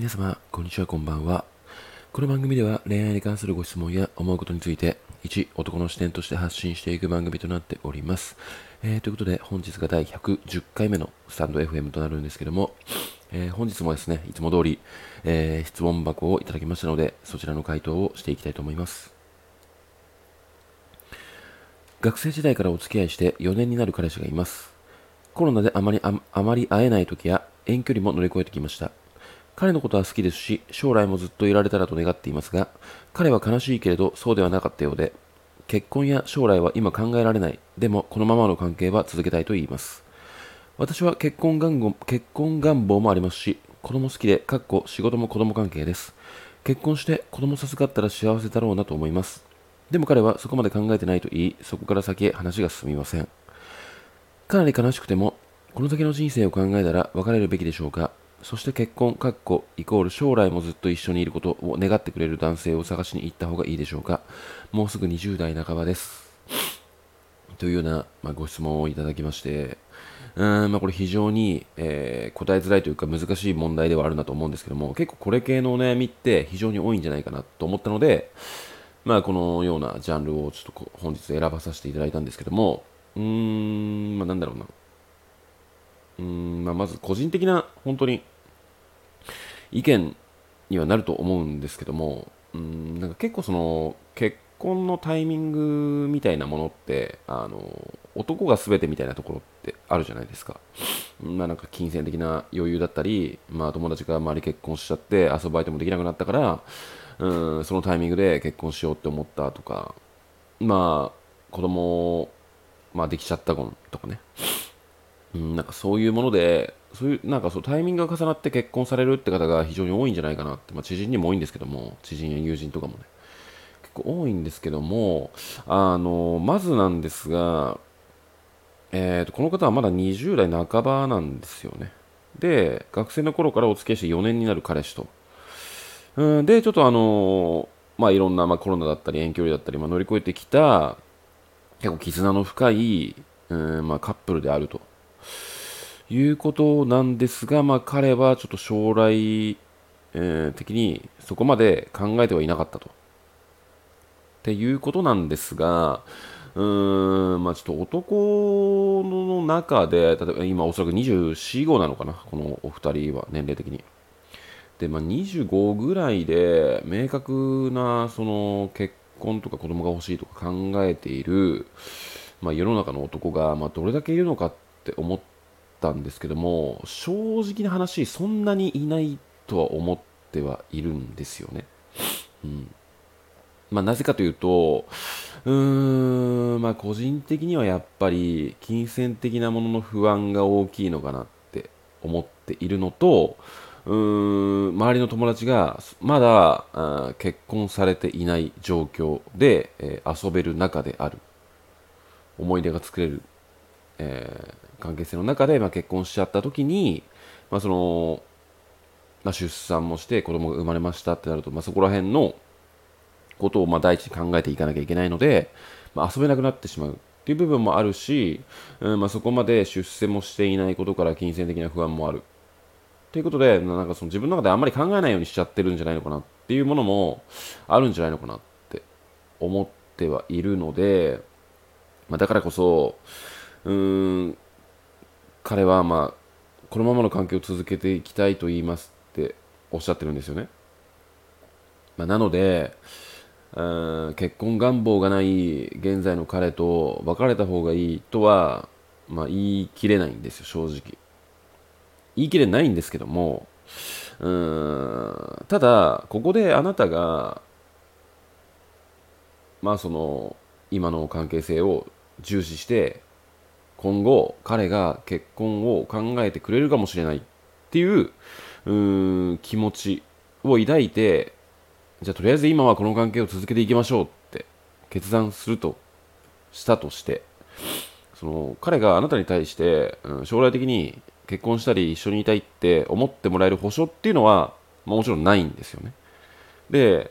皆様、こんにちは、こんばんは。この番組では恋愛に関するご質問や思うことについて、一男の視点として発信していく番組となっております。えー、ということで、本日が第110回目のスタンド FM となるんですけども、えー、本日もですね、いつも通り、えー、質問箱をいただきましたので、そちらの回答をしていきたいと思います。学生時代からお付き合いして4年になる彼氏がいます。コロナであまりああまり会えない時や遠距離も乗り越えてきました。彼のことは好きですし、将来もずっといられたらと願っていますが、彼は悲しいけれどそうではなかったようで、結婚や将来は今考えられない。でも、このままの関係は続けたいと言います。私は結婚願望結婚願望もありますし、子供好きで、かっこ仕事も子供関係です。結婚して子供授かったら幸せだろうなと思います。でも彼はそこまで考えてないと言い、そこから先へ話が進みません。かなり悲しくても、この先の人生を考えたら別れるべきでしょうかそして結婚、かっこ、イコール将来もずっと一緒にいることを願ってくれる男性を探しに行った方がいいでしょうか？もうすぐ20代半ばです。というような、まあ、ご質問をいただきまして、うーん、まあ、これ非常に、えー、答えづらいというか難しい問題ではあるなと思うんですけども、結構これ系のお悩みって非常に多いんじゃないかなと思ったので、まあ、このようなジャンルをちょっと本日選ばさせていただいたんですけども、うーん、まあ、なんだろうな。うん、まあ、まず個人的な本当に意見にはなると思うんですけども、うん、なんか結構その結婚のタイミングみたいなものってあの男が全てみたいなところってあるじゃないですか。まあ、なんか金銭的な余裕だったり、まあ、友達が周り結婚しちゃって遊ぶ相手もできなくなったから、うん、そのタイミングで結婚しようって思ったとか、まあ、子供、まあ、できちゃった婚とかね、うん、なんかそういうもので、そういうなんかそうタイミングが重なって結婚されるって方が非常に多いんじゃないかなって、まあ、知人にも多いんですけども、知人や友人とかもね、結構多いんですけども、あのまずなんですが、えーと、この方はまだ20代半ばなんですよね。で、学生の頃からお付き合いして4年になる彼氏と。うん、で、ちょっとあのまあいろんな、まあ、コロナだったり遠距離だったり、まあ、乗り越えてきた結構絆の深い、うんまあ、カップルであると。いうことなんですが、まあ、彼はちょっと将来、えー、的にそこまで考えてはいなかったと。っていうことなんですが、うーん、まあちょっと男の中で、例えば今おそらく24、5なのかな、このお二人は年齢的に。で、まあ25ぐらいで明確なその結婚とか子供が欲しいとか考えている、まあ、世の中の男が、まあ、どれだけいるのかっって思ったんですけども正直な話そんなにいないとは思ってはいるんですよね。うんまあ、なぜかというと、うーん、まあ、個人的にはやっぱり、金銭的なものの不安が大きいのかなって思っているのと、うーん、周りの友達がまだあ結婚されていない状況で、えー、遊べる中である。思い出が作れる、え、関係性の中で、まあ、結婚しちゃった時に、まあそのまあ、出産もして子供が生まれましたってなると、まあ、そこら辺のことをまあ第一に考えていかなきゃいけないので、まあ、遊べなくなってしまうっていう部分もあるし、うんまあ、そこまで出世もしていないことから金銭的な不安もある。ということで、なんかその自分の中であんまり考えないようにしちゃってるんじゃないのかなっていうものもあるんじゃないのかなって思ってはいるので、まあ、だからこそ、うーん、彼はまあ、このままの関係を続けていきたいと言いますっておっしゃってるんですよね。まあ、なので、うん結婚願望がない現在の彼と別れた方がいいとは、まあ、言い切れないんですよ、正直。言い切れないんですけども、うんただ、ここであなたが、まあその、今の関係性を重視して今後彼が結婚を考えてくれるかもしれないっていうう気持ちを抱いてじゃあとりあえず今はこの関係を続けていきましょうって決断するとしたとしてその彼があなたに対して、うん、将来的に結婚したり一緒にいたいって思ってもらえる保証っていうのは、まあ、もちろんないんですよね。で、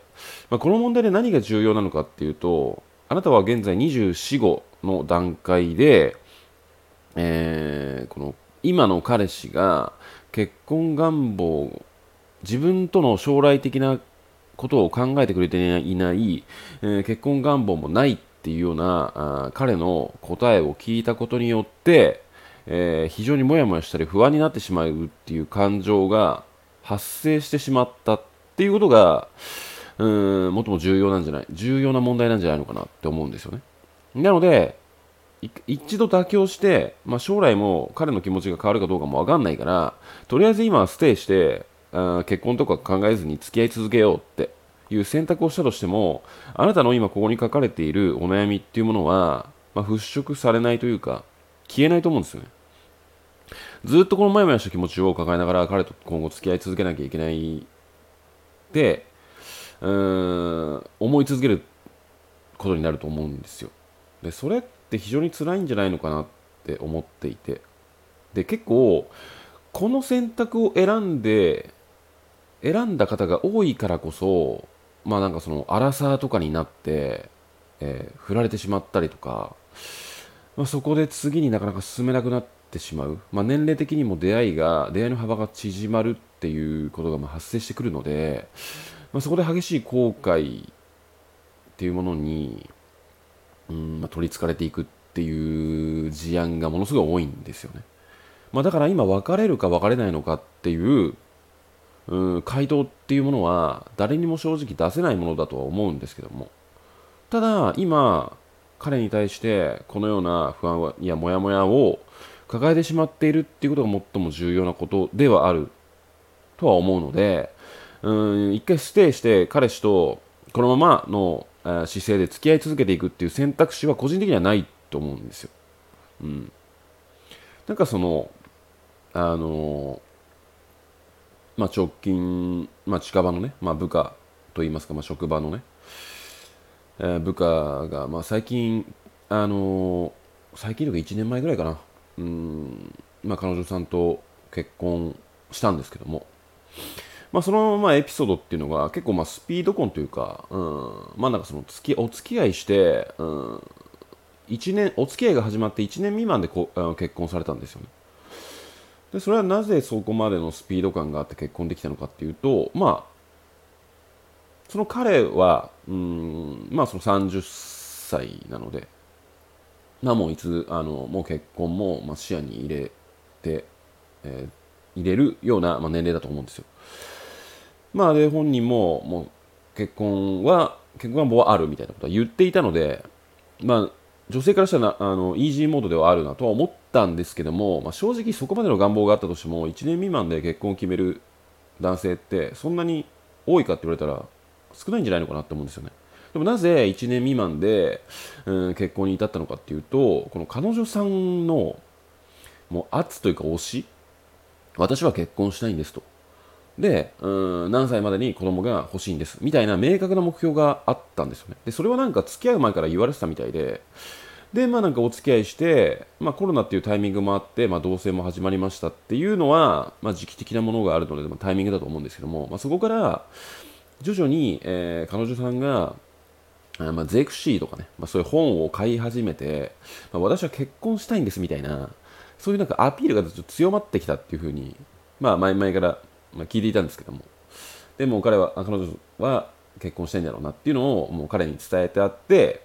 まあ、この問題で何が重要なのかっていうとあなたは現在24、5の段階で、えー、この今の彼氏が結婚願望自分との将来的なことを考えてくれていない、えー、結婚願望もないっていうようなあ彼の答えを聞いたことによって、えー、非常にもやもやしたり不安になってしまうっていう感情が発生してしまったっていうことが、うん、最も重要なんじゃない、重要な問題なんじゃないのかなって思うんですよね。なので、一度妥協して、まあ、将来も彼の気持ちが変わるかどうかも分かんないから、とりあえず今はステイして、あ結婚とか考えずに付き合い続けようっていう選択をしたとしても、あなたの今ここに書かれているお悩みっていうものは、まあ、払拭されないというか、消えないと思うんですよね。ずっとこのモヤモヤした気持ちを抱えながら彼と今後付き合い続けなきゃいけないで、うーん、思い続けることになると思うんですよ。で、それって非常に辛いんじゃないのかなって思っていて。で、結構、この選択を選んで、選んだ方が多いからこそ、まあなんかその、アラサーとかになって、えー、振られてしまったりとか、まあ、そこで次になかなか進めなくなってしまう、まあ、年齢的にも出会いが出会いの幅が縮まるっていうことがま発生してくるので、まあ、そこで激しい後悔っていうものに、うんまあ、取りつかれていくっていう事案がものすごい多いんですよね。まあ、だから今別れるか別れないのかっていううん回答っていうものは誰にも正直出せないものだとは思うんですけどもただ今彼に対してこのような不安やモヤモヤを抱えてしまっているっていうことが最も重要なことではあるとは思うのでうん一回ステイして彼氏とこのままの姿勢で付き合い続けていくっていう選択肢は個人的にはないと思うんですよ。うん、なんかそのあのまあ、直近、まあ、近場のね、まあ、部下といいますか、まあ、職場のね、えー、部下が、まあ、最近、あの最近とか1年前ぐらいかな、うん。まあ、彼女さんと結婚したんですけども、まあ、その、まあ、エピソードっていうのが結構まあスピード婚というか、うん、まあなんかその付きお付き合いして、うん、1年お付き合いが始まって1年未満でこあ結婚されたんですよね。でそれはなぜそこまでのスピード感があって結婚できたのかっていうとまあその彼はうんまあその30歳なのでまあもういつあのもう結婚も、まあ、視野に入れて、えー、入れるような、まあ、年齢だと思うんですよまあで本人ももう結婚は結婚願望はあるみたいなことは言っていたのでまあ女性からしたらあのイージーモードではあるなとは思ったんですけども、まあ、正直そこまでの願望があったとしても1年未満で結婚を決める男性ってそんなに多いかって言われたら少ないんじゃないのかなって思うんですよね。でもなぜ1年未満で、うん、結婚に至ったのかっていうとこの彼女さんのもう圧というか推し私は結婚したいんですとで、うん、何歳までに子供が欲しいんです。みたいな明確な目標があったんですよね。でそれはなんか付き合う前から言われてたみたいで。で、まあなんかお付き合いして、まあコロナっていうタイミングもあって、まあ同棲も始まりましたっていうのは、まあ時期的なものがあるので、まあ、タイミングだと思うんですけども、まあそこから、徐々に、えー、彼女さんが、まあ、ゼクシーとかね、まあ、そういう本を買い始めて、まあ、私は結婚したいんですみたいな、そういうなんかアピールがちょっと強まってきたっていうふうに、まあ前々から、まあ、聞いていたんですけども、でも彼は、彼女は結婚したいんだろうなっていうのをもう彼に伝えてあって、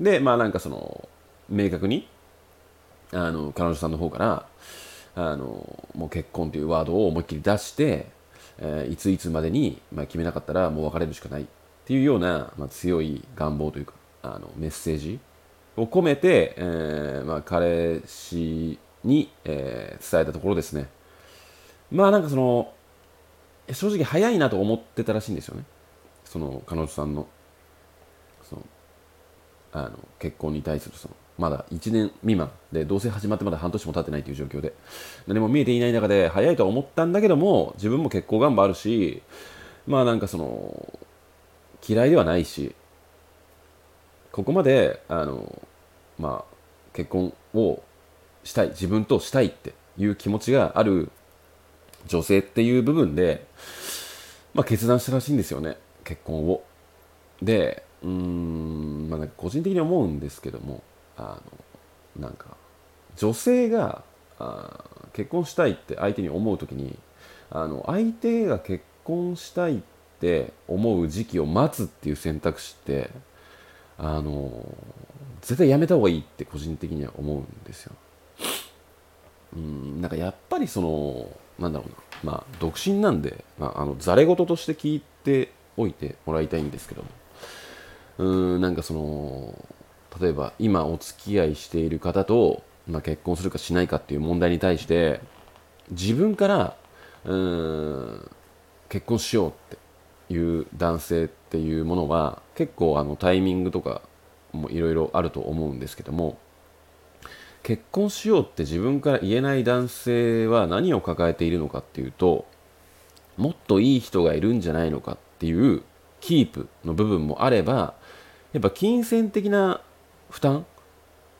で、まあなんかその、明確にあの彼女さんの方からあのもう結婚というワードを思いっきり出して、えー、いついつまでに、まあ、決めなかったらもう別れるしかないっていうような、まあ、強い願望というかあのメッセージを込めて、えーまあ、彼氏に、えー、伝えたところですね。まあなんかその正直早いなと思ってたらしいんですよね。その彼女さんの。そのあの結婚に対するそのまだ1年未満で同棲始まってまだ半年も経ってないという状況で。何も見えていない中で早いとは思ったんだけども自分も結婚願望あるしまあなんかその嫌いではないしここまであのまあ結婚をしたい自分としたいっていう気持ちがある女性っていう部分で、まあ、決断したらしいんですよね結婚をでうーんまあなんか個人的に思うんですけどもあのなんか女性があ結婚したいって相手に思う時にあの相手が結婚したいって思う時期を待つっていう選択肢ってあの絶対やめた方がいいって個人的には思うんですよ。うんなんかやっぱりそのなんだろうな。まあ独身なんで、まあ、あのざれ言として聞いておいてもらいたいんですけども。うんなんかその例えば今お付き合いしている方と、まあ、結婚するかしないかっていう問題に対して自分からうん結婚しようっていう男性っていうものは結構あのタイミングとかもいろいろあると思うんですけども結婚しようって自分から言えない男性は何を抱えているのかっていうともっといい人がいるんじゃないのかっていうキープの部分もあればやっぱ金銭的な負担っ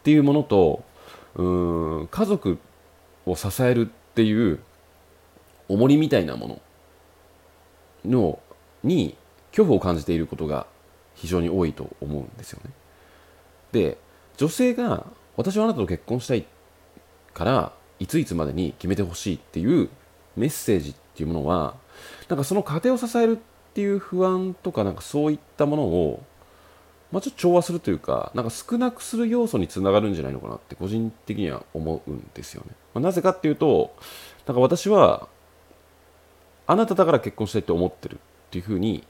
ていうものとうん家族を支えるっていう重りみたいなもののに恐怖を感じていることが非常に多いと思うんですよね。で女性が私はあなたと結婚したいからいついつまでに決めてほしいっていうメッセージっていうものはなんかその家庭を支えるっていう不安とかなんかそういったものをまあ、ちょっと調和するというか、なんか少なくする要素につながるんじゃないのかなって個人的には思うんですよね。まあ、なぜかっていうと、なんか私は、あなただから結婚したいって思ってるっていうふうに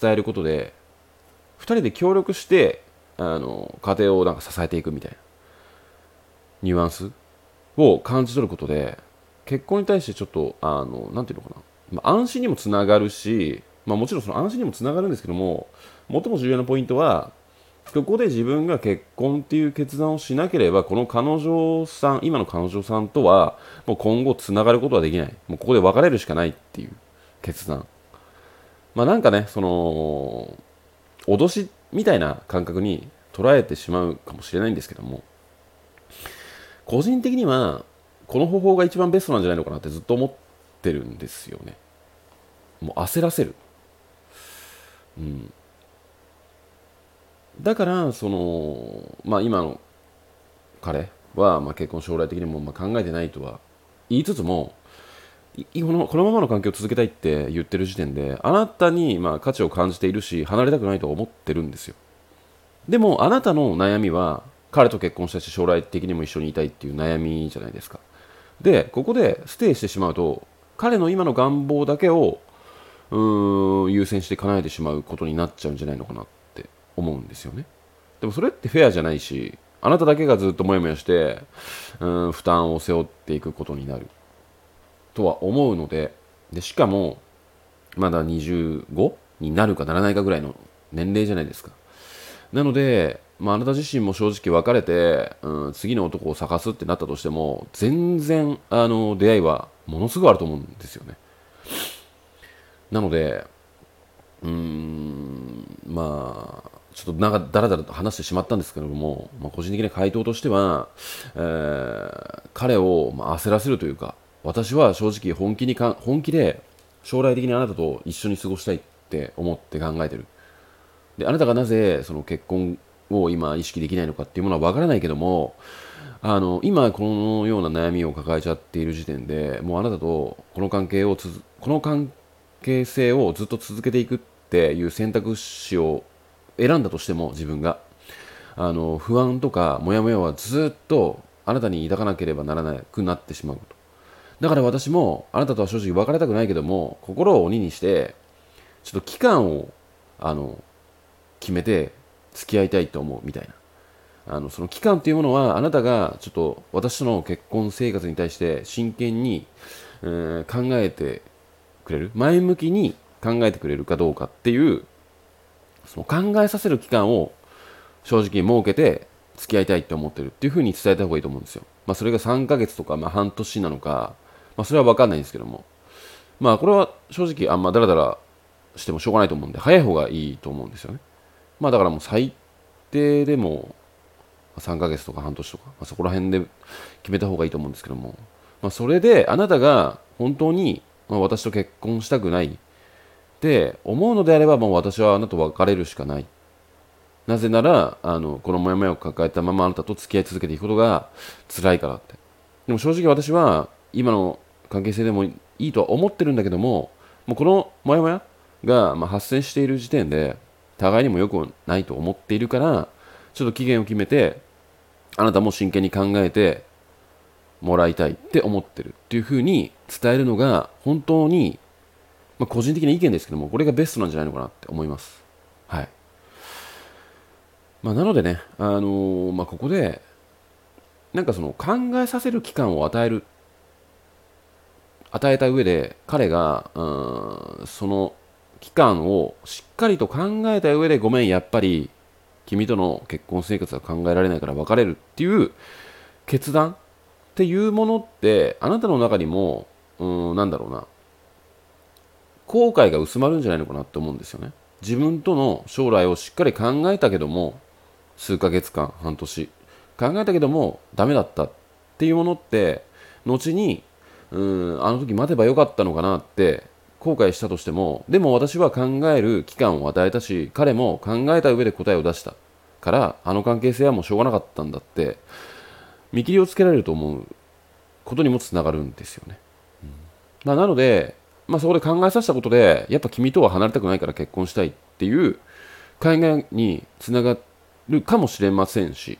伝えることで、2人で協力して、あの、家庭をなんか支えていくみたいな、ニュアンスを感じ取ることで、結婚に対してちょっと、あの、なんていうのかな、まあ、安心にもつながるし、まあ、もちろんその安心にもつながるんですけども、最も重要なポイントは、ここで自分が結婚っていう決断をしなければ、この彼女さん、今の彼女さんとは、もう今後つながることはできない。もうここで別れるしかないっていう決断。まあなんかね、その、脅しみたいな感覚に捉えてしまうかもしれないんですけども、個人的には、この方法が一番ベストなんじゃないのかなってずっと思ってるんですよね。もう焦らせる。うん。だからその、まあ、今の彼は、まあ、結婚将来的にもまあ考えてないとは言いつつもこのこのままの関係を続けたいって言ってる時点であなたにまあ価値を感じているし離れたくないと思ってるんですよでもあなたの悩みは彼と結婚したし将来的にも一緒にいたいっていう悩みじゃないですか。でここでステイしてしまうと彼の今の願望だけをうん優先して叶えてしまうことになっちゃうんじゃないのかなって思うんですよね。でもそれってフェアじゃないしあなただけがずっともやもやしてうん負担を背負っていくことになる。とは思うのででしかもまだ25になるかならないかぐらいの年齢じゃないですか。なので、まあ、あなた自身も正直別れて、うん、次の男を探すってなったとしても全然あの出会いはものすごいあると思うんですよねなのでうーんまあちょっとなんかだらだらと話してしまったんですけれども、まあ、個人的な回答としては、えー、彼をまあ焦らせるというか、私は正直本気にか本気で将来的にあなたと一緒に過ごしたいって思って考えてる。で、あなたがなぜその結婚を今意識できないのかっていうものはわからないけども、あの、今このような悩みを抱えちゃっている時点で、もうあなたとこの関係をつこの関係性をずっと続けていくっていう選択肢を選んだとしても自分が。あの不安とかモヤモヤはずっとあなたに抱かなければならなくなってしまうと。だから私もあなたとは正直別れたくないけども心を鬼にしてちょっと期間をあの決めて付き合いたいと思うみたいなあのその期間っていうものはあなたがちょっと私との結婚生活に対して真剣に、えー、考えてくれる前向きに考えてくれるかどうかっていうその考えさせる期間を正直設けて付き合いたいって思ってるっていうふうに伝えた方がいいと思うんですよ。まあ、それが3ヶ月とか、まあ、半年なのか、まあ、それは分かんないんですけども、まあ、これは正直あんまダラダラしてもしょうがないと思うんで、早い方がいいと思うんですよね。まあ、だからもう最低でも3ヶ月とか半年とか、まあ、そこら辺で決めた方がいいと思うんですけども、まあ、それであなたが本当に、ま、私と結婚したくない。って思うのであればもう私はあなたと別れるしかない。なぜならあのこのモヤモヤを抱えたままあなたと付き合い続けていくことが辛いからって。でも正直私は今の関係性でもいいとは思ってるんだけどももうこのモヤモヤが発生している時点で互いにも良くないと思っているからちょっと期限を決めてあなたも真剣に考えてもらいたいって思ってるっていうふうに伝えるのが本当に、まあ、個人的な意見ですけどもこれがベストなんじゃないのかなって思います。はい。まあ、なのでね、あのー、まあ、ここでなんかその考えさせる期間を与える与えた上で彼がうんその期間をしっかりと考えた上でごめんやっぱり君との結婚生活は考えられないから別れるっていう決断っていうものってあなたの中にもうんなんだろうな。後悔が薄まるんじゃないのかなって思うんですよね。自分との将来をしっかり考えたけども数ヶ月間半年考えたけどもダメだったっていうものって後にうんあの時待てばよかったのかなって後悔したとしてもでも私は考える期間を与えたし彼も考えた上で答えを出したからあの関係性はもうしょうがなかったんだって見切りをつけられると思うことにもつながるんですよね、うん。まあ、なので、まあ、そこで考えさせたことでやっぱ君とは離れたくないから結婚したいっていう考えにつながるかもしれませんし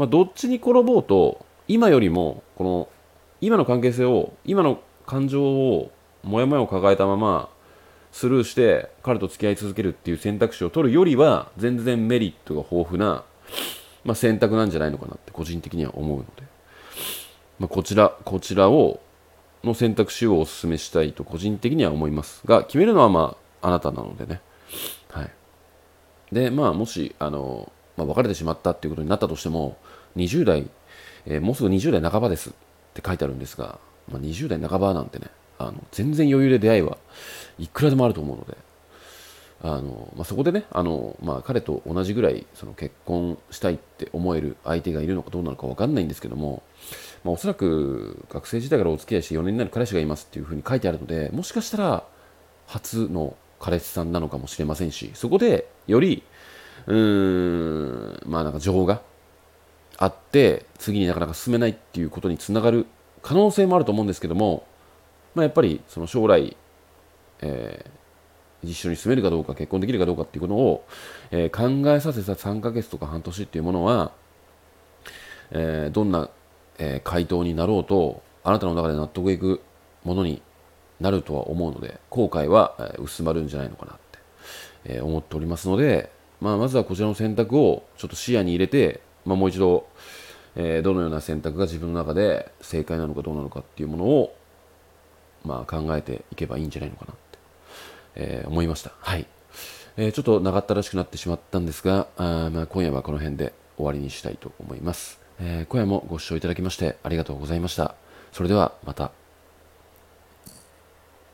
まあ、どっちに転ぼうと今よりもこの今の関係性を今の感情をモヤモヤを抱えたままスルーして彼と付き合い続けるっていう選択肢を取るよりは全然メリットが豊富な、まあ、選択なんじゃないのかなって個人的には思うので、まあ、こちらこちらをの選択肢をお勧めしたいと個人的には思いますが決めるのはまああなたなのでね。はい。でまあもしあのまあ、別れてしまったっていうことになったとしても20代、えー、もうすぐ20代半ばですって書いてあるんですが、まあ、20代半ばなんてねあの全然余裕で出会いはいくらでもあると思うのであの、まあ、そこでねあの、まあ、彼と同じぐらいその結婚したいって思える相手がいるのかどうなのか分かんないんですけども、まあ、おそらく学生時代からお付き合いして4年になる彼氏がいますっていうふうに書いてあるのでもしかしたら初の彼氏さんなのかもしれませんしそこでよりうーん、まあなんか情報があって、次になかなか進めないっていうことにつながる可能性もあると思うんですけども、まあ、やっぱりその将来、えー、一緒に住めるかどうか、結婚できるかどうかっていうことを、えー、考えさせた3ヶ月とか半年っていうものは、えー、どんな、え回答になろうと、あなたの中で納得いくものになるとは思うので、後悔は、え薄まるんじゃないのかなって、え思っておりますので、まあ、まずはこちらの選択をちょっと視野に入れて、まあ、もう一度、えー、どのような選択が自分の中で正解なのかどうなのかっていうものを、まあ、考えていけばいいんじゃないのかなって、えー、思いました。はい。えー、ちょっと長ったらしくなってしまったんですが、あまあ、今夜はこの辺で終わりにしたいと思います。えー、今夜もご視聴いただきましてありがとうございました。それではまた。